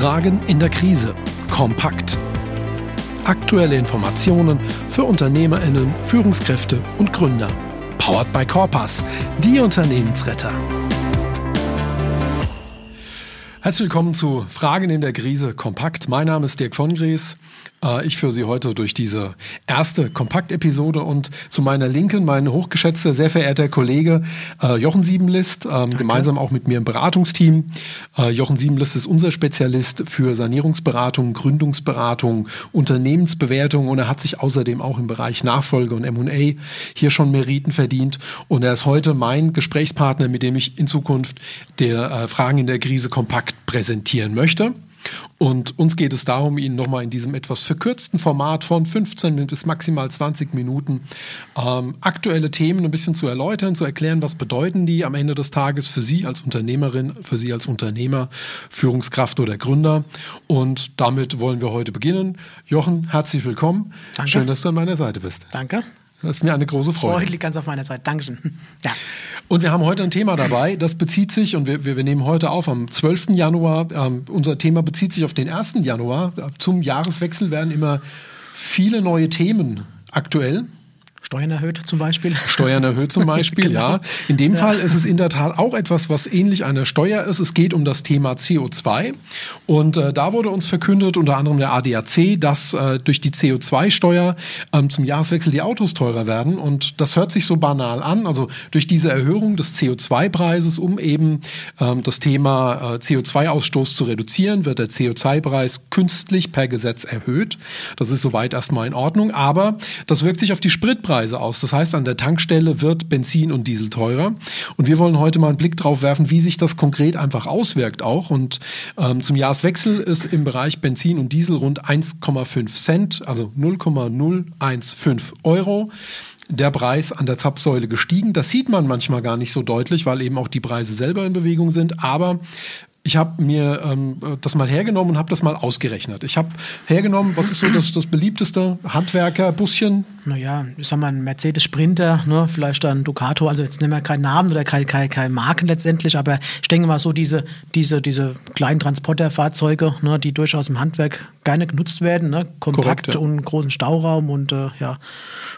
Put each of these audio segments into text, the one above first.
Fragen in der Krise. Kompakt. Aktuelle Informationen für UnternehmerInnen, Führungskräfte und Gründer. Powered by Corpus, die Unternehmensretter. Herzlich willkommen zu Fragen in der Krise kompakt. Mein Name ist Dirk von Gries. Äh, ich führe Sie heute durch diese erste Kompakt-Episode und zu meiner Linken mein hochgeschätzter, sehr verehrter Kollege äh, Jochen Siebenlist, ähm, gemeinsam auch mit mir im Beratungsteam. Äh, Jochen Siebenlist ist unser Spezialist für Sanierungsberatung, Gründungsberatung, Unternehmensbewertung und er hat sich außerdem auch im Bereich Nachfolge und M&A hier schon Meriten verdient und er ist heute mein Gesprächspartner, mit dem ich in Zukunft der Fragen in der Krise kompakt präsentieren möchte. Und uns geht es darum, Ihnen nochmal in diesem etwas verkürzten Format von 15 bis maximal 20 Minuten ähm, aktuelle Themen ein bisschen zu erläutern, zu erklären, was bedeuten die am Ende des Tages für Sie als Unternehmerin, für Sie als Unternehmer, Führungskraft oder Gründer. Und damit wollen wir heute beginnen. Jochen, herzlich willkommen. Danke. Schön, dass du an meiner Seite bist. Danke. Das ist mir eine große Freude. Freude liegt ganz auf meiner Seite. Dankeschön. Ja. Und wir haben heute ein Thema dabei, das bezieht sich, und wir, wir nehmen heute auf am 12. Januar, ähm, unser Thema bezieht sich auf den 1. Januar. Zum Jahreswechsel werden immer viele neue Themen aktuell. Steuern erhöht zum Beispiel. Steuern erhöht zum Beispiel, genau. ja. In dem ja. Fall ist es in der Tat auch etwas, was ähnlich einer Steuer ist. Es geht um das Thema CO2. Und äh, da wurde uns verkündet, unter anderem der ADAC, dass äh, durch die CO2-Steuer ähm, zum Jahreswechsel die Autos teurer werden. Und das hört sich so banal an. Also durch diese Erhöhung des CO2-Preises, um eben ähm, das Thema äh, CO2-Ausstoß zu reduzieren, wird der CO2-Preis künstlich per Gesetz erhöht. Das ist soweit erstmal in Ordnung. Aber das wirkt sich auf die Spritpreise Spritpreise aus. Das heißt, an der Tankstelle wird Benzin und Diesel teurer. Und wir wollen heute mal einen Blick drauf werfen, wie sich das konkret einfach auswirkt auch. Und ähm, zum Jahreswechsel ist im Bereich Benzin und Diesel rund 1,5 Cent, also 0,015 Euro der Preis an der Zapfsäule gestiegen. Das sieht man manchmal gar nicht so deutlich, weil eben auch die Preise selber in Bewegung sind. Aber ich habe mir ähm, das mal hergenommen und habe das mal ausgerechnet. Ich habe hergenommen, was ist so das, das beliebteste Handwerker-Buschen? Naja, ich sag mal, ein Mercedes Sprinter, ne, vielleicht ein Ducato, also jetzt nehmen wir keinen Namen oder keine kein, kein Marken letztendlich, aber ich denke mal so diese, diese, diese kleinen Transporterfahrzeuge, ne, die durchaus im Handwerk gerne genutzt werden, ne, kompakt Korrekt, ja. und großen Stauraum und äh, ja,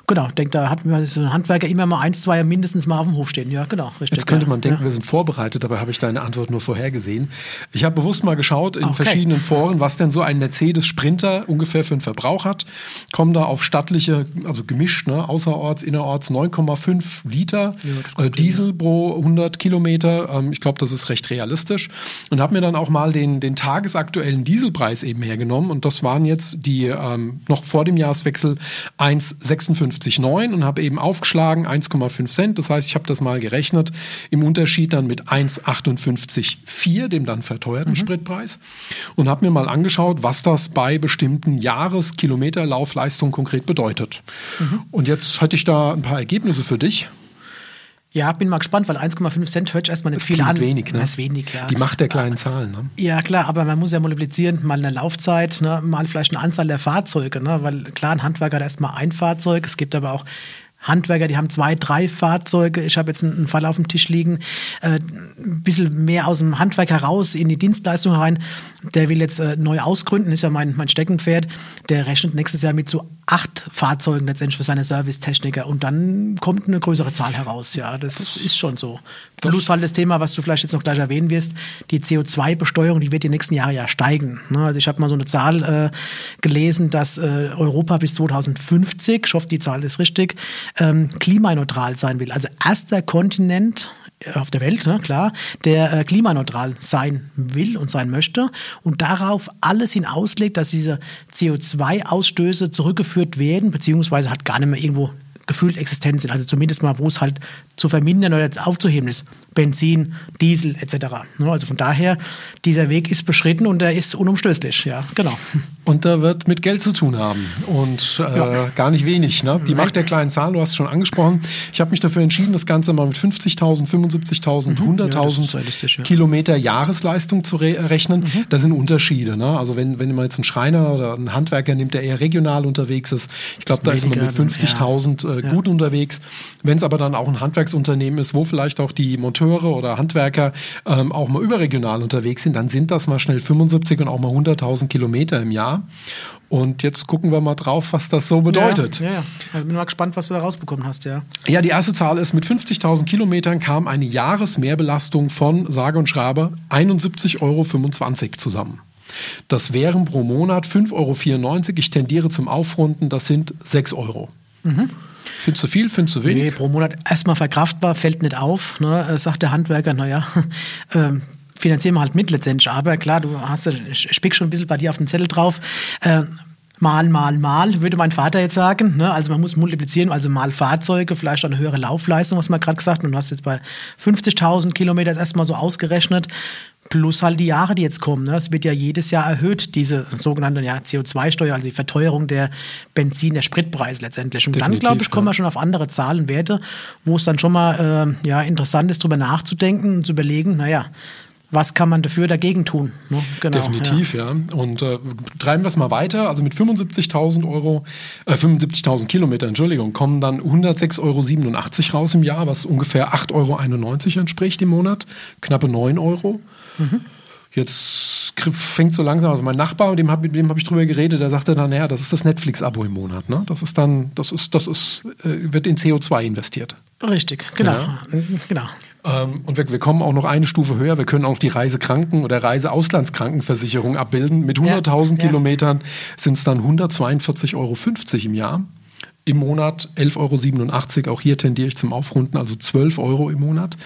genau, ich denke, da hat man so ein Handwerker immer mal eins, zwei mindestens mal auf dem Hof stehen. Ja, genau, richtig. Jetzt könnte man denken, ja. wir sind vorbereitet, dabei habe ich deine Antwort nur vorhergesehen. Ich habe bewusst mal geschaut in okay. verschiedenen Foren, was denn so ein Mercedes Sprinter ungefähr für einen Verbrauch hat. Kommen da auf stattliche, also gemischt, ne, außerorts, innerorts 9,5 Liter ja, äh, Diesel hin, pro 100 Kilometer. Ähm, ich glaube, das ist recht realistisch. Und habe mir dann auch mal den, den tagesaktuellen Dieselpreis eben hergenommen. Und das waren jetzt die ähm, noch vor dem Jahreswechsel 1,56,9 und habe eben aufgeschlagen 1,5 Cent. Das heißt, ich habe das mal gerechnet im Unterschied dann mit 1,58,4, dem dann verteuerten mhm. Spritpreis und habe mir mal angeschaut, was das bei bestimmten Jahreskilometerlaufleistungen konkret bedeutet. Mhm. Und jetzt hatte ich da ein paar Ergebnisse für dich. Ja, bin mal gespannt, weil 1,5 Cent hört sich erstmal nicht das viel an. wenig, ne? Das ist wenig, ja. Die Macht der kleinen Zahlen, ne? Ja, klar, aber man muss ja multiplizieren, mal eine Laufzeit, ne, mal vielleicht eine Anzahl der Fahrzeuge, ne? Weil klar, ein Handwerker hat erstmal ein Fahrzeug, es gibt aber auch Handwerker, die haben zwei, drei Fahrzeuge. Ich habe jetzt einen Fall auf dem Tisch liegen, äh, ein bisschen mehr aus dem Handwerk heraus in die Dienstleistung rein. Der will jetzt äh, neu ausgründen, ist ja mein, mein Steckenpferd. Der rechnet nächstes Jahr mit so acht Fahrzeugen letztendlich für seine Servicetechniker und dann kommt eine größere Zahl heraus. Ja, das, das ist schon so. Plus halt das Thema, was du vielleicht jetzt noch gleich erwähnen wirst, die CO2-Besteuerung, die wird die nächsten Jahre ja steigen. Ne? Also ich habe mal so eine Zahl äh, gelesen, dass äh, Europa bis 2050, ich hoffe, die Zahl ist richtig, ähm, klimaneutral sein will. Also erster Kontinent äh, auf der Welt, ne, klar, der äh, klimaneutral sein will und sein möchte und darauf alles hinauslegt, dass diese CO2-Ausstöße zurückgeführt werden, beziehungsweise hat gar nicht mehr irgendwo gefühlt existent sind. Also zumindest mal, wo es halt zu vermindern oder aufzuheben ist. Benzin, Diesel etc. Ne, also von daher, dieser Weg ist beschritten und er ist unumstößlich. Ja, genau. Und da wird mit Geld zu tun haben und äh, ja. gar nicht wenig. Ne? Die Macht der kleinen Zahlen, du hast es schon angesprochen. Ich habe mich dafür entschieden, das Ganze mal mit 50.000, 75.000, mhm. 100.000 ja, Kilometer Jahresleistung zu re rechnen. Mhm. Da sind Unterschiede. Ne? Also wenn, wenn man jetzt einen Schreiner oder einen Handwerker nimmt, der eher regional unterwegs ist, ich glaube, da ist man mit 50.000 äh, ja. gut unterwegs. Wenn es aber dann auch ein Handwerksunternehmen ist, wo vielleicht auch die Monteure oder Handwerker ähm, auch mal überregional unterwegs sind, dann sind das mal schnell 75 und auch mal 100.000 Kilometer im Jahr. Und jetzt gucken wir mal drauf, was das so bedeutet. Ja, ja, ja. Bin mal gespannt, was du da rausbekommen hast, ja. Ja, die erste Zahl ist, mit 50.000 Kilometern kam eine Jahresmehrbelastung von, sage und schrabe, 71,25 Euro zusammen. Das wären pro Monat 5,94 Euro. Ich tendiere zum Aufrunden, das sind 6 Euro. Mhm. Findest du viel, findest du wenig? Nee, pro Monat erstmal verkraftbar, fällt nicht auf. Ne? Äh, sagt der Handwerker, naja, ähm, finanzieren wir halt mit letztendlich. Aber klar, du hast spick schon ein bisschen bei dir auf den Zettel drauf. Äh, mal, mal, mal, würde mein Vater jetzt sagen. Ne? Also man muss multiplizieren, also mal Fahrzeuge, vielleicht eine höhere Laufleistung, was man gerade gesagt hat. Und du hast jetzt bei 50.000 Kilometern erstmal so ausgerechnet. Plus halt die Jahre, die jetzt kommen. Ne? Es wird ja jedes Jahr erhöht, diese sogenannte ja, CO2-Steuer, also die Verteuerung der Benzin, der Spritpreis letztendlich. Und Definitiv, dann, glaube ich, kommen wir schon auf andere Zahlenwerte, wo es dann schon mal äh, ja, interessant ist, darüber nachzudenken und zu überlegen, naja, was kann man dafür dagegen tun? Ne? Genau, Definitiv, ja. ja. Und äh, treiben wir es mal weiter. Also mit 75.000 Euro, äh, 75.000 Kilometer, Entschuldigung, kommen dann 106,87 Euro raus im Jahr, was ungefähr 8,91 Euro entspricht im Monat. Knappe 9 Euro. Mhm. Jetzt fängt so langsam, also mein Nachbar, mit dem habe hab ich drüber geredet, der sagte dann, naja, das ist das Netflix-Abo im Monat. Ne? Das ist dann, das ist, das ist, äh, wird in CO2 investiert. Richtig, genau. Ja. genau. Ähm, und wir, wir, kommen auch noch eine Stufe höher. Wir können auch die Reisekranken- oder Reiseauslandskrankenversicherung abbilden. Mit 100.000 ja, Kilometern sind es dann 142,50 Euro im Jahr. Im Monat 11,87 Euro. Auch hier tendiere ich zum Aufrunden, also 12 Euro im Monat,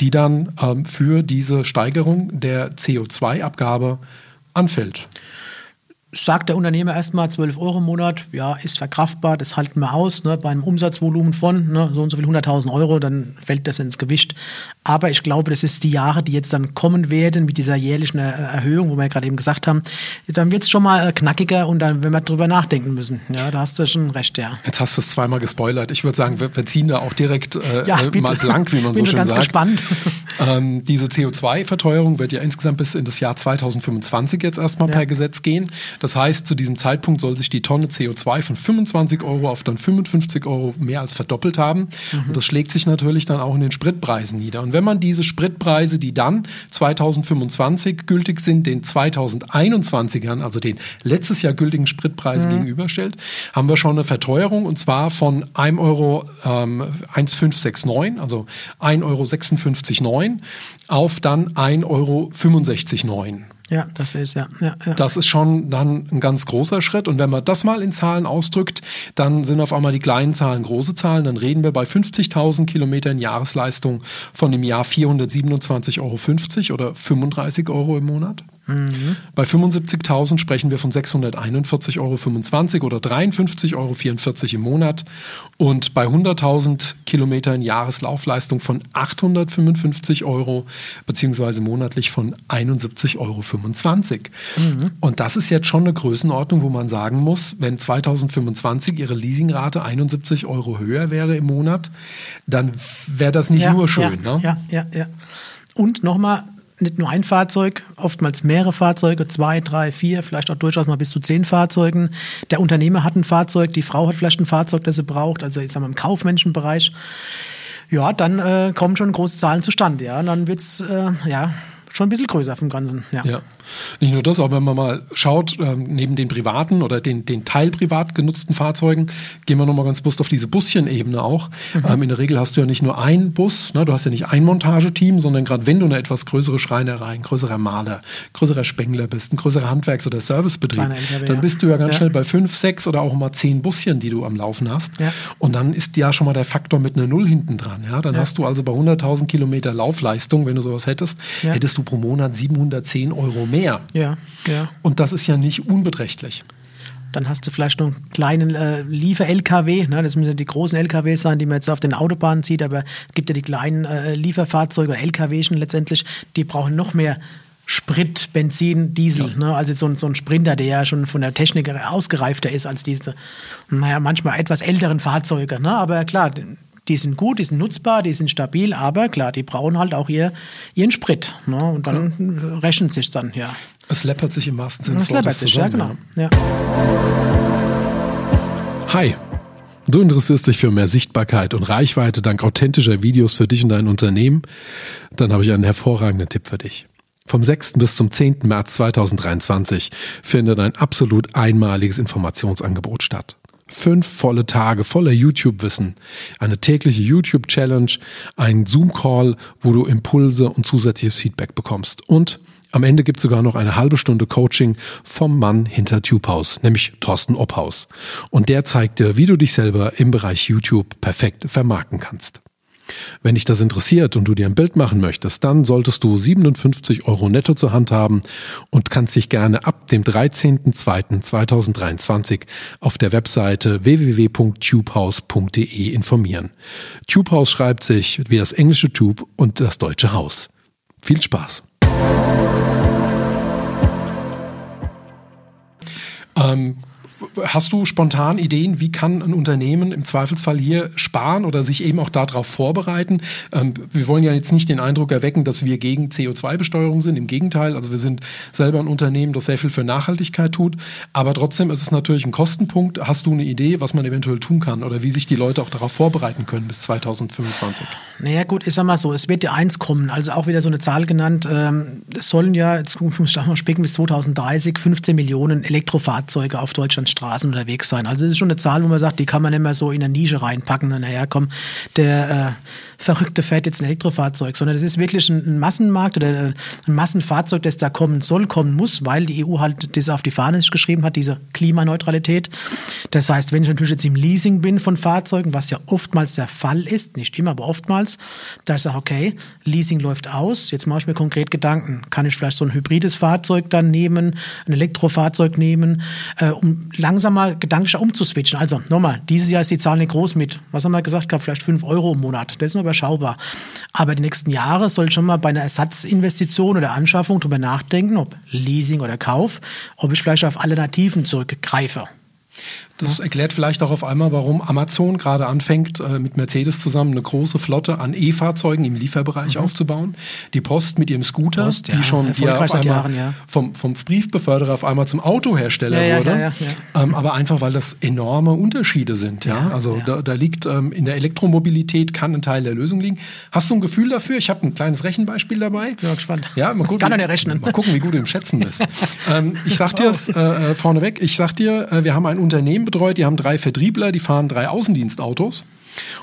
die dann ähm, für diese Steigerung der CO2-Abgabe anfällt sagt der Unternehmer erstmal 12 Euro im Monat, ja, ist verkraftbar, das halten wir aus. Ne, bei einem Umsatzvolumen von ne, so und so viel 100.000 Euro, dann fällt das ins Gewicht. Aber ich glaube, das ist die Jahre, die jetzt dann kommen werden mit dieser jährlichen Erhöhung, wo wir ja gerade eben gesagt haben, dann wird es schon mal äh, knackiger und dann werden wir drüber nachdenken müssen. Ja, da hast du schon recht, ja. Jetzt hast du es zweimal gespoilert. Ich würde sagen, wir, wir, ziehen da auch direkt äh, ja, äh, mal blank, wie man so schön ganz sagt. Gespannt. Ähm, diese CO2-Verteuerung wird ja insgesamt bis in das Jahr 2025 jetzt erstmal ja. per Gesetz gehen. Das heißt, zu diesem Zeitpunkt soll sich die Tonne CO2 von 25 Euro auf dann 55 Euro mehr als verdoppelt haben. Mhm. Und das schlägt sich natürlich dann auch in den Spritpreisen nieder. Und wenn man diese Spritpreise, die dann 2025 gültig sind, den 2021ern, also den letztes Jahr gültigen Spritpreisen mhm. gegenüberstellt, haben wir schon eine Verteuerung und zwar von 1 Euro ähm, 1,569, also 1,56,9 Euro auf dann 1,65 Euro. Ja, das ist ja. ja, ja. Das ist schon dann ein ganz großer Schritt. Und wenn man das mal in Zahlen ausdrückt, dann sind auf einmal die kleinen Zahlen große Zahlen. Dann reden wir bei 50.000 Kilometern Jahresleistung von dem Jahr 427,50 Euro oder 35 Euro im Monat. Mhm. Bei 75.000 sprechen wir von 641,25 Euro oder 53,44 Euro im Monat. Und bei 100.000 Kilometern Jahreslaufleistung von 855 Euro beziehungsweise monatlich von 71,25 Euro. Mhm. Und das ist jetzt schon eine Größenordnung, wo man sagen muss, wenn 2025 Ihre Leasingrate 71 Euro höher wäre im Monat, dann wäre das nicht ja, nur schön. Ja, ne? ja, ja, ja. Und nochmal, nicht nur ein Fahrzeug, oftmals mehrere Fahrzeuge, zwei, drei, vier, vielleicht auch durchaus mal bis zu zehn Fahrzeugen. Der Unternehmer hat ein Fahrzeug, die Frau hat vielleicht ein Fahrzeug, das sie braucht, also jetzt haben wir im kaufmännischen Bereich. Ja, dann äh, kommen schon große Zahlen zustande, ja. Und dann wird's äh, ja, schon ein bisschen größer vom Ganzen. Ja. ja. Nicht nur das, aber wenn man mal schaut, ähm, neben den privaten oder den, den teilprivat genutzten Fahrzeugen, gehen wir nochmal ganz bewusst auf diese Buschenebene auch. Mhm. Ähm, in der Regel hast du ja nicht nur einen Bus, ne, du hast ja nicht ein Montageteam, sondern gerade wenn du eine etwas größere Schreinerei, ein größerer Maler, größerer Spengler bist, ein größerer Handwerks- oder Servicebetrieb, LKW, dann bist du ja ganz ja. schnell bei fünf, sechs oder auch mal zehn Buschen, die du am Laufen hast. Ja. Und dann ist ja schon mal der Faktor mit einer Null hinten dran. Ja? Dann hast du also bei 100.000 Kilometer Laufleistung, wenn du sowas hättest, hättest du pro Monat 710 Euro mehr. Ja, ja. Und das ist ja nicht unbeträchtlich. Dann hast du vielleicht noch einen kleinen äh, Liefer-LKW. Ne? Das müssen ja die großen LKWs sein, die man jetzt auf den Autobahnen sieht. Aber es gibt ja die kleinen äh, Lieferfahrzeuge oder LKWs letztendlich, die brauchen noch mehr Sprit, Benzin, Diesel. Ja. Ne? Also so ein, so ein Sprinter, der ja schon von der Technik ausgereifter ist als diese, naja, manchmal etwas älteren Fahrzeuge. Ne? Aber klar, die sind gut, die sind nutzbar, die sind stabil, aber klar, die brauchen halt auch ihr, ihren Sprit. Ne? Und dann ja. rechnet sich dann, ja. Es läppert sich im wahrsten Sinne des Wortes. Es läppert sich, ja, genau. Ja. Hi. Du interessierst dich für mehr Sichtbarkeit und Reichweite dank authentischer Videos für dich und dein Unternehmen? Dann habe ich einen hervorragenden Tipp für dich. Vom 6. bis zum 10. März 2023 findet ein absolut einmaliges Informationsangebot statt. Fünf volle Tage voller YouTube-Wissen, eine tägliche YouTube-Challenge, ein Zoom-Call, wo du Impulse und zusätzliches Feedback bekommst und am Ende gibt es sogar noch eine halbe Stunde Coaching vom Mann hinter TubeHaus, nämlich Thorsten Obhaus. Und der zeigt dir, wie du dich selber im Bereich YouTube perfekt vermarkten kannst. Wenn dich das interessiert und du dir ein Bild machen möchtest, dann solltest du 57 Euro netto zur Hand haben und kannst dich gerne ab dem 13.02.2023 auf der Webseite www.tubehouse.de informieren. Tubehouse schreibt sich wie das englische Tube und das deutsche Haus. Viel Spaß! Ähm, Hast du spontan Ideen, wie kann ein Unternehmen im Zweifelsfall hier sparen oder sich eben auch darauf vorbereiten? Ähm, wir wollen ja jetzt nicht den Eindruck erwecken, dass wir gegen CO2-Besteuerung sind. Im Gegenteil, also wir sind selber ein Unternehmen, das sehr viel für Nachhaltigkeit tut. Aber trotzdem ist es natürlich ein Kostenpunkt. Hast du eine Idee, was man eventuell tun kann oder wie sich die Leute auch darauf vorbereiten können bis 2025? Naja, gut, ich sag mal so, es wird ja eins kommen. Also auch wieder so eine Zahl genannt. Ähm, es sollen ja, jetzt muss ich mal spicken, bis 2030 15 Millionen Elektrofahrzeuge auf Deutschland Straßen unterwegs sein. Also das ist schon eine Zahl, wo man sagt, die kann man nicht mehr so in eine Nische reinpacken. Naja, komm, der äh, Verrückte fährt jetzt ein Elektrofahrzeug, sondern das ist wirklich ein, ein Massenmarkt oder äh, ein Massenfahrzeug, das da kommen soll, kommen muss, weil die EU halt das auf die Fahne geschrieben hat, diese Klimaneutralität. Das heißt, wenn ich natürlich jetzt im Leasing bin von Fahrzeugen, was ja oftmals der Fall ist, nicht immer, aber oftmals, da ich sage, okay, Leasing läuft aus, jetzt mache ich mir konkret Gedanken. Kann ich vielleicht so ein hybrides Fahrzeug dann nehmen, ein Elektrofahrzeug nehmen, äh, um langsam mal gedanklicher umzuswitchen. Also nochmal, dieses Jahr ist die Zahl nicht groß mit, was haben wir gesagt gehabt, vielleicht 5 Euro im Monat. Das ist noch überschaubar. Aber die nächsten Jahre soll schon mal bei einer Ersatzinvestition oder Anschaffung darüber nachdenken, ob Leasing oder Kauf, ob ich vielleicht auf Alternativen zurückgreife. Das erklärt vielleicht auch auf einmal, warum Amazon gerade anfängt, äh, mit Mercedes zusammen eine große Flotte an E-Fahrzeugen im Lieferbereich mhm. aufzubauen. Die Post mit ihrem Scooter, Post, ja, die schon die auf einmal Jahren, ja. vom, vom Briefbeförderer auf einmal zum Autohersteller ja, wurde. Ähm, aber einfach, weil das enorme Unterschiede sind. Ja? also Da, da, liegt ähm, in der Elektromobilität kann ein Teil der Lösung liegen. Hast du ein Gefühl dafür? Ich habe ein kleines Rechenbeispiel dabei. Bin gespannt. Ja, mal gucken, kann er rechnen. Mal gucken, wie gut du im Schätzen bist. ähm, ich sag dir es äh, äh, vorneweg. Ich sag dir, äh, wir haben ein Unternehmen betreut, die haben drei Vertriebler, die fahren drei Außendienstautos.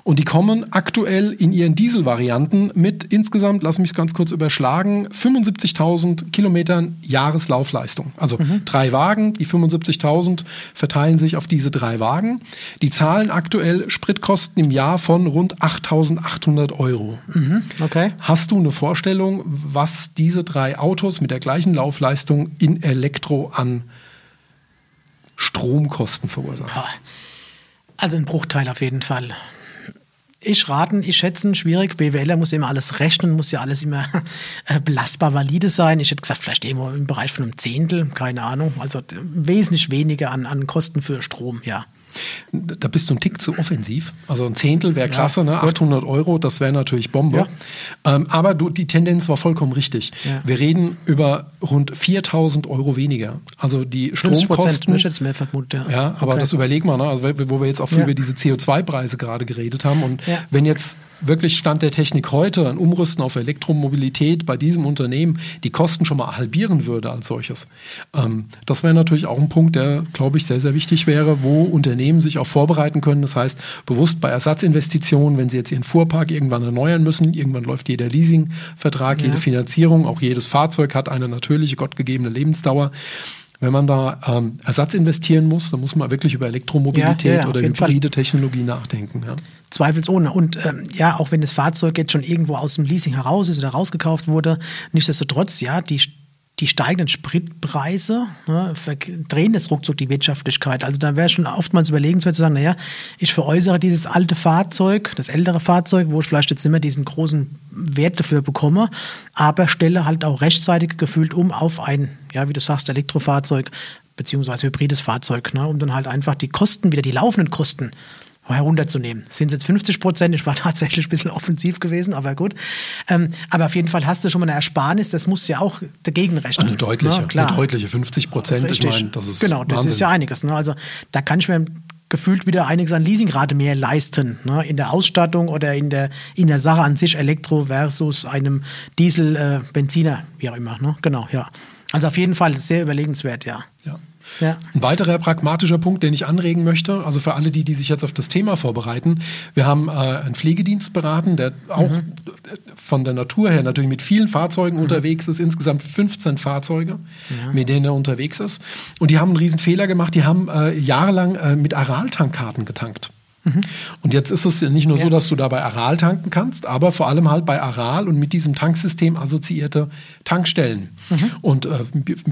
Und die kommen aktuell in ihren Dieselvarianten mit insgesamt, lass mich ganz kurz überschlagen, 75.000 Kilometern Jahreslaufleistung. Also mhm. drei Wagen, die 75.000 verteilen sich auf diese drei Wagen. Die zahlen aktuell Spritkosten im Jahr von rund 8.800 Euro. Mhm. Okay. Hast du eine Vorstellung, was diese drei Autos mit der gleichen Laufleistung in Elektro an Stromkosten verursachen? Also ein Bruchteil auf jeden Fall. Ich raten, ich schätze, schwierig. BWLer muss immer alles rechnen, muss ja alles immer äh, belastbar valide sein. Ich hätte gesagt, vielleicht irgendwo im Bereich von einem Zehntel, keine Ahnung. Also wesentlich weniger an, an Kosten für Strom, ja. Da bist du ein Tick zu offensiv. Also ein Zehntel wäre klasse, ja, ne? 800 Euro, das wäre natürlich Bombe. Ja. Ähm, aber du, die Tendenz war vollkommen richtig. Ja. Wir reden über rund 4000 Euro weniger. Also die Stromkosten. Vermutet, ja. ja aber okay. das überleg mal, ne? also, wo wir jetzt auch über diese CO2-Preise gerade geredet haben. Und wenn jetzt wirklich Stand der Technik heute ein Umrüsten auf Elektromobilität bei diesem Unternehmen die Kosten schon mal halbieren würde als solches, ähm, das wäre natürlich auch ein Punkt, der, glaube ich, sehr, sehr wichtig wäre, wo Unternehmen Unternehmen sich auch vorbereiten können. Das heißt, bewusst bei Ersatzinvestitionen, wenn sie jetzt ihren Fuhrpark irgendwann erneuern müssen, irgendwann läuft jeder Leasingvertrag, ja. jede Finanzierung, auch jedes Fahrzeug hat eine natürliche, gottgegebene Lebensdauer wenn man da ähm, Ersatz investieren muss, dann muss man wirklich über Elektromobilität ja, ja, oder hybride Fall. Technologie nachdenken. Ja. Zweifelsohne. Und ähm, ja, auch wenn das Fahrzeug jetzt schon irgendwo aus dem Leasing heraus ist oder rausgekauft wurde, nichtsdestotrotz, ja, die die steigenden Spritpreise ne, verdrehen das ruckzuck die Wirtschaftlichkeit. Also da wäre schon oftmals überlegenswert zu sagen, naja, ich veräußere dieses alte Fahrzeug, das ältere Fahrzeug, wo ich vielleicht jetzt nicht mehr diesen großen Wert dafür bekomme, aber stelle halt auch rechtzeitig gefühlt um auf ein, ja, wie du sagst, Elektrofahrzeug beziehungsweise hybrides Fahrzeug, ne, um dann halt einfach die Kosten wieder, die laufenden Kosten herunterzunehmen. Sind es jetzt 50 Prozent? Ich war tatsächlich ein bisschen offensiv gewesen, aber gut. Ähm, aber auf jeden Fall hast du schon mal eine Ersparnis, das musst du ja auch dagegen rechnen. Eine deutliche, ja, klar. Eine deutliche 50 Prozent, ich meine, das ist Genau, das Wahnsinn. ist ja einiges. Ne? Also da kann ich mir gefühlt wieder einiges an Leasingrate mehr leisten. Ne? In der Ausstattung oder in der, in der Sache an sich Elektro versus einem Diesel, äh, Benziner, wie auch immer. Ne? Genau, ja. Also auf jeden Fall sehr überlegenswert, ja. Ja. Ein weiterer pragmatischer Punkt, den ich anregen möchte, also für alle, die, die sich jetzt auf das Thema vorbereiten, wir haben äh, einen Pflegedienst beraten, der auch mhm. von der Natur her natürlich mit vielen Fahrzeugen mhm. unterwegs ist, insgesamt 15 Fahrzeuge, ja. mit denen er unterwegs ist. Und die haben einen riesen Fehler gemacht, die haben äh, jahrelang äh, mit Aral-Tankkarten getankt. Mhm. Und jetzt ist es nicht nur ja. so, dass du da bei Aral tanken kannst, aber vor allem halt bei Aral und mit diesem Tanksystem assoziierte Tankstellen. Mhm. Und äh,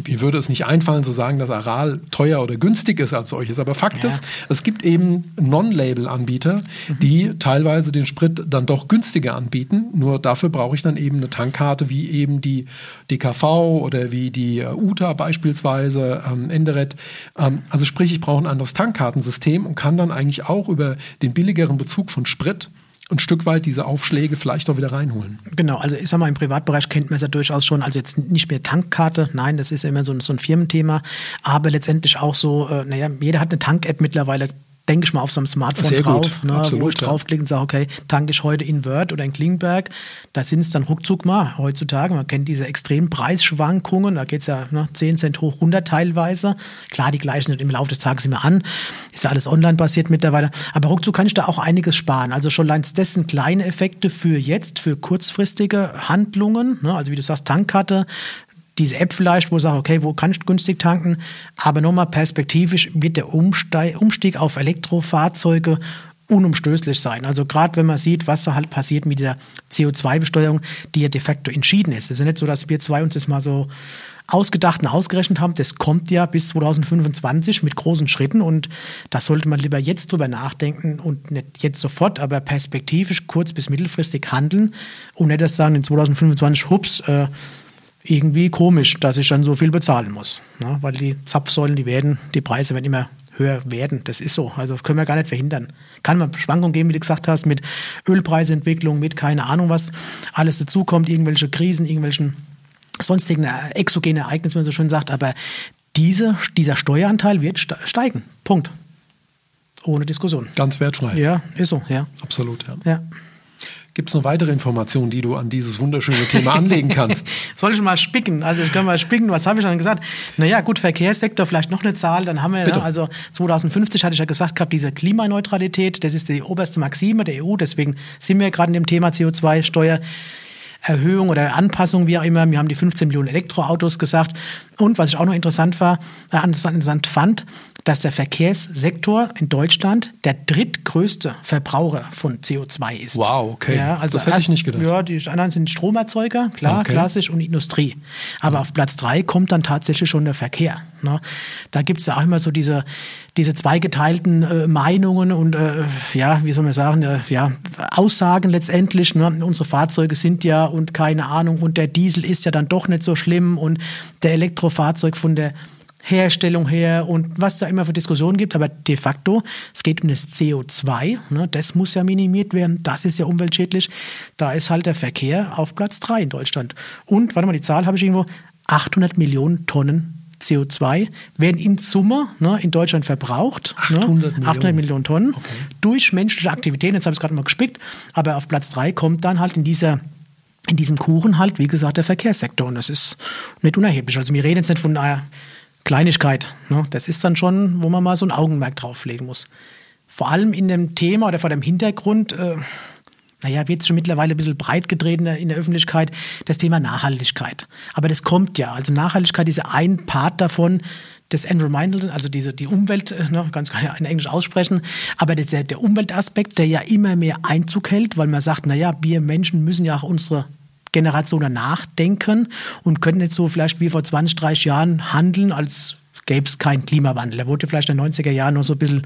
mir würde es nicht einfallen zu sagen, dass Aral teuer oder günstig ist als solches. Aber Fakt ja. ist, es gibt eben Non-Label-Anbieter, mhm. die teilweise den Sprit dann doch günstiger anbieten. Nur dafür brauche ich dann eben eine Tankkarte wie eben die DKV oder wie die äh, UTA beispielsweise, ähm, Enderet. Ähm, also sprich, ich brauche ein anderes Tankkartensystem und kann dann eigentlich auch über den billigeren Bezug von Sprit ein Stück weit diese Aufschläge vielleicht auch wieder reinholen. Genau, also ich sag mal, im Privatbereich kennt man es ja durchaus schon, also jetzt nicht mehr Tankkarte, nein, das ist ja immer so, so ein Firmenthema, aber letztendlich auch so, äh, naja, jeder hat eine Tank-App mittlerweile denke ich mal, auf so einem Smartphone Sehr drauf, ne, Absolut, wo ich ja. draufklicke und sage, okay, tanke ich heute in Word oder in Klingberg. Da sind es dann ruckzuck mal heutzutage. Man kennt diese extremen Preisschwankungen. Da geht es ja ne, 10 Cent hoch 100 teilweise. Klar, die gleichen im Laufe des Tages immer an. Ist ja alles online basiert mittlerweile. Aber ruckzuck kann ich da auch einiges sparen. Also schon allein dessen kleine Effekte für jetzt, für kurzfristige Handlungen. Ne, also wie du sagst, Tankkarte, diese App vielleicht, wo ich sage, okay, wo kann ich günstig tanken? Aber nochmal perspektivisch wird der Umstieg auf Elektrofahrzeuge unumstößlich sein. Also gerade wenn man sieht, was da halt passiert mit der CO2-Besteuerung, die ja de facto entschieden ist. Es ist ja nicht so, dass wir zwei uns das mal so ausgedacht und ausgerechnet haben. Das kommt ja bis 2025 mit großen Schritten und da sollte man lieber jetzt drüber nachdenken und nicht jetzt sofort, aber perspektivisch kurz- bis mittelfristig handeln und nicht erst sagen, in 2025, hups, äh, irgendwie komisch, dass ich dann so viel bezahlen muss. Ne? Weil die Zapfsäulen, die werden, die Preise werden immer höher werden. Das ist so. Also können wir gar nicht verhindern. Kann man Schwankungen geben, wie du gesagt hast, mit Ölpreisentwicklung, mit keine Ahnung was alles dazukommt, irgendwelche Krisen, irgendwelchen sonstigen äh, exogenen Ereignissen, wie man so schön sagt. Aber diese, dieser Steueranteil wird steigen. Punkt. Ohne Diskussion. Ganz wertfrei. Ja, ist so, ja. Absolut, ja. ja. Gibt es noch weitere Informationen, die du an dieses wunderschöne Thema anlegen kannst? Soll ich mal spicken? Also ich kann mal spicken, was habe ich dann gesagt? Naja, gut, Verkehrssektor, vielleicht noch eine Zahl, dann haben wir, ne, also 2050 hatte ich ja gesagt gehabt, diese Klimaneutralität, das ist die oberste Maxime der EU, deswegen sind wir gerade in dem Thema CO2-Steuer. Erhöhung oder Anpassung, wie auch immer. Wir haben die 15 Millionen Elektroautos gesagt. Und was ich auch noch interessant war, äh, interessant fand, dass der Verkehrssektor in Deutschland der drittgrößte Verbraucher von CO2 ist. Wow, okay. Ja, also das hätte erst, ich nicht gedacht. Ja, die anderen sind Stromerzeuger, klar, okay. klassisch und Industrie. Aber mhm. auf Platz drei kommt dann tatsächlich schon der Verkehr. Ne? Da gibt es ja auch immer so diese, diese zweigeteilten äh, Meinungen und äh, ja, wie soll man sagen, äh, ja, Aussagen letztendlich. Ne? Unsere Fahrzeuge sind ja und keine Ahnung und der Diesel ist ja dann doch nicht so schlimm und der Elektrofahrzeug von der Herstellung her und was da immer für Diskussionen gibt, aber de facto, es geht um das CO2, ne, das muss ja minimiert werden, das ist ja umweltschädlich. Da ist halt der Verkehr auf Platz 3 in Deutschland. Und, warte mal, die Zahl habe ich irgendwo, 800 Millionen Tonnen CO2 werden in Summe ne, in Deutschland verbraucht. 800, ne, Millionen. 800 Millionen Tonnen okay. durch menschliche Aktivitäten. Jetzt habe ich es gerade mal gespickt. Aber auf Platz 3 kommt dann halt in dieser in diesem Kuchen halt, wie gesagt, der Verkehrssektor. Und das ist nicht unerheblich. Also wir reden jetzt nicht von einer Kleinigkeit. Ne? Das ist dann schon, wo man mal so ein Augenmerk drauflegen muss. Vor allem in dem Thema oder vor dem Hintergrund, äh, naja, wird es schon mittlerweile ein bisschen breit gedreht in der, Öffentlichkeit, das Thema Nachhaltigkeit. Aber das kommt ja. Also Nachhaltigkeit ist ja ein Part davon, das Environmental, also diese, die Umwelt, äh, ne, ganz ja in Englisch aussprechen, aber das, der, der Umweltaspekt, der ja immer mehr Einzug hält, weil man sagt, naja, wir Menschen müssen ja auch unsere Generationen nachdenken und können nicht so vielleicht wie vor 20, 30 Jahren handeln, als gäbe es keinen Klimawandel. Er wurde vielleicht in den 90er Jahren noch so ein bisschen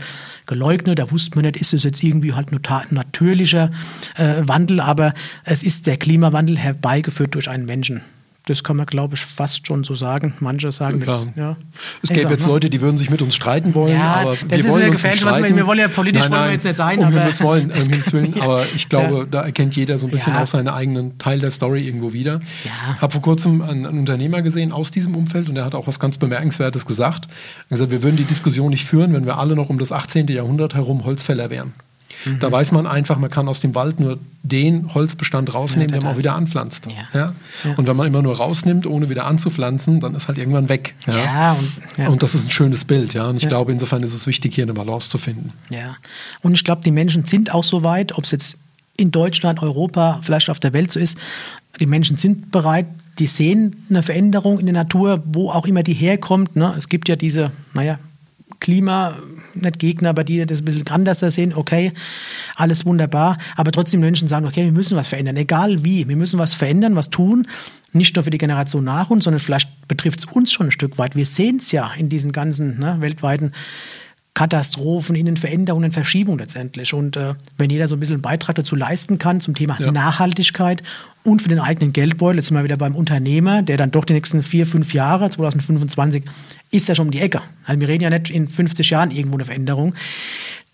geleugnet. Da wusste man nicht, ist es jetzt irgendwie halt nur natürlicher äh, Wandel, aber es ist der Klimawandel herbeigeführt durch einen Menschen. Das kann man, glaube ich, fast schon so sagen. Manche sagen Ja. das. Ja. Es Ich gäbe jetzt mal. Leute, die würden sich mit uns streiten wollen, Ja, aber das wir ist wollen mir gefährlich, nicht was wir- wir wollen ja politisch wollen wir jetzt nicht sein, um aber- Willen, um Willen. Aber ich glaube, Ja. da erkennt jeder so ein bisschen Ja. auch seinen eigenen Teil der Story irgendwo wieder. Ja. Habe vor kurzem einen, einen Unternehmer gesehen aus diesem Umfeld und der hat auch was ganz Bemerkenswertes gesagt. Er hat gesagt, wir würden die Diskussion nicht führen, wenn wir alle noch um das 18. Jahrhundert herum Holzfäller wären. Mhm. Da weiß man einfach, man kann aus dem Wald nur den Holzbestand rausnehmen, Ja, den man auch wieder anpflanzt. Ja. Ja? Und wenn man immer nur rausnimmt, ohne wieder anzupflanzen, dann ist halt irgendwann weg. Ja, und. Und das ist ein schönes Bild, ja. Und ich glaube, insofern ist es wichtig, hier eine Balance zu finden. Ja, und ich glaube, die Menschen sind auch so weit, ob es jetzt in Deutschland, Europa, vielleicht auf der Welt so ist, die Menschen sind bereit, die sehen eine Veränderung in der Natur, wo auch immer die herkommt. Ne? Es gibt ja diese, naja, Klima, nicht Gegner, aber die das ein bisschen anders sehen, okay, alles wunderbar, aber trotzdem Menschen sagen, okay, wir müssen was verändern, egal wie, wir müssen was verändern, was tun, nicht nur für die Generation nach uns, sondern vielleicht betrifft es uns schon ein Stück weit. Wir sehen es ja in diesen ganzen ne, weltweiten Katastrophen, in den Veränderungen, Verschiebungen letztendlich. Und äh, wenn jeder so ein bisschen einen Beitrag dazu leisten kann zum Thema Ja. Nachhaltigkeit und für den eigenen Geldbeutel, jetzt sind wir wieder beim Unternehmer, der dann doch die nächsten vier, fünf Jahre, 2025, ist ja schon um die Ecke. Also wir reden ja nicht in 50 Jahren irgendwo eine Veränderung.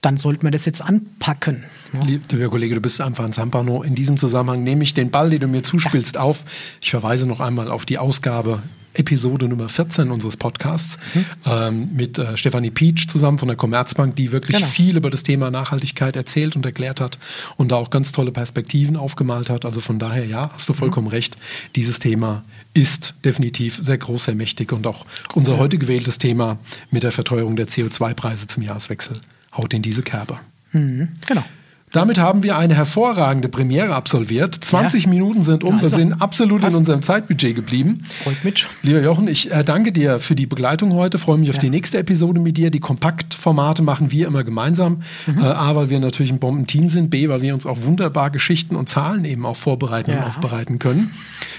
Dann sollten wir das jetzt anpacken. Lieber Kollege, du bist einfach ein Zampano. In diesem Zusammenhang nehme ich den Ball, den du mir zuspielst, auf. Ich verweise noch einmal auf die Ausgabe Episode Nummer 14 unseres Podcasts Mhm. ähm, mit äh, Stefanie Pietsch zusammen von der Commerzbank, die wirklich Genau. viel über das Thema Nachhaltigkeit erzählt und erklärt hat und da auch ganz tolle Perspektiven aufgemalt hat. Also von daher, ja, hast du vollkommen Mhm. recht. Dieses Thema ist definitiv sehr groß, sehr mächtig und auch unser heute gewähltes Thema mit der Verteuerung der CO2-Preise zum Jahreswechsel haut in diese Kerbe. Mhm, genau. Damit haben wir eine hervorragende Premiere absolviert. 20 Ja. Minuten sind um. Wir Also, sind absolut passt. in unserem Zeitbudget geblieben. Freut mich. Lieber Jochen, ich äh, danke dir für die Begleitung heute. Freue mich auf Ja. die nächste Episode mit dir. Die Kompaktformate machen wir immer gemeinsam. Mhm. Äh, A, weil wir natürlich ein Bombenteam sind. B, weil wir uns auch wunderbar Geschichten und Zahlen eben auch vorbereiten und aufbereiten können.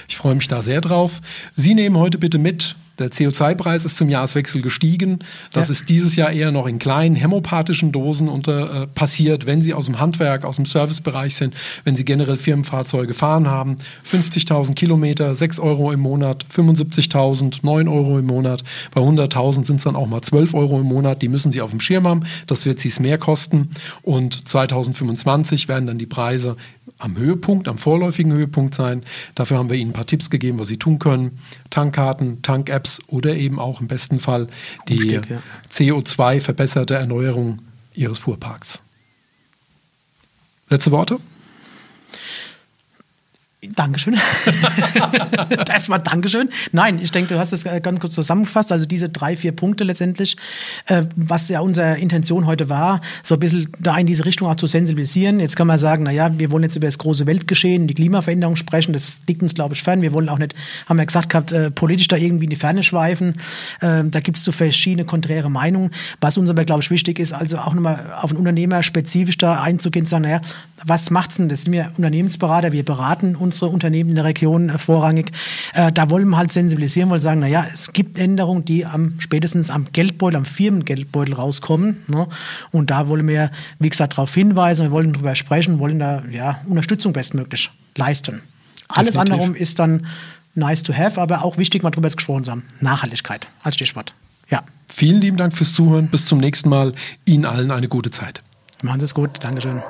Ich freue mich da sehr drauf. Sie nehmen heute bitte mit. Der CO2-Preis ist zum Jahreswechsel gestiegen. Das Ja. ist dieses Jahr eher noch in kleinen hämopathischen Dosen unter, äh, passiert, wenn Sie aus dem Handwerk, aus dem Servicebereich sind, wenn Sie generell Firmenfahrzeuge fahren haben. 50.000 Kilometer, 6 Euro im Monat, 75.000, 9 Euro im Monat. Bei 100.000 sind es dann auch mal 12 Euro im Monat. Die müssen Sie auf dem Schirm haben. Das wird Sie es mehr kosten. Und 2025 werden dann die Preise am Höhepunkt, am vorläufigen Höhepunkt sein. Dafür haben wir Ihnen ein paar Tipps gegeben, was Sie tun können. Tankkarten, Tank-Apps oder eben auch im besten Fall die ja. CO2-verbesserte Erneuerung Ihres Fuhrparks. Letzte Worte? Dankeschön. Erstmal Dankeschön. Nein, ich denke, du hast es ganz kurz zusammengefasst. Also diese drei, vier Punkte letztendlich, äh, was ja unsere Intention heute war, so ein bisschen da in diese Richtung auch zu sensibilisieren. Jetzt kann man sagen, naja, wir wollen jetzt über das große Weltgeschehen, die Klimaveränderung sprechen. Das liegt uns, glaube ich, fern. Wir wollen auch nicht, haben wir gesagt gehabt, äh, politisch da irgendwie in die Ferne schweifen. Ähm, da gibt es so verschiedene konträre Meinungen. Was uns aber, glaube ich, wichtig ist, also auch nochmal auf einen Unternehmer spezifisch da einzugehen, zu sagen, naja, was macht's denn? Das sind wir Unternehmensberater, wir beraten unsere Unternehmen in der Region äh, vorrangig. Äh, da wollen wir halt sensibilisieren, wollen sagen, naja, es gibt Änderungen, die am spätestens am Geldbeutel, am Firmengeldbeutel rauskommen. Ne? Und da wollen wir, wie gesagt, darauf hinweisen, wir wollen darüber sprechen, wollen da ja Unterstützung bestmöglich leisten. Alles Definitiv. andere ist dann nice to have, aber auch wichtig, mal drüber gesprochen zu haben. Nachhaltigkeit als Stichwort. Ja, Vielen lieben Dank fürs Zuhören. Bis zum nächsten Mal. Ihnen allen eine gute Zeit. Machen Sie es gut. Dankeschön.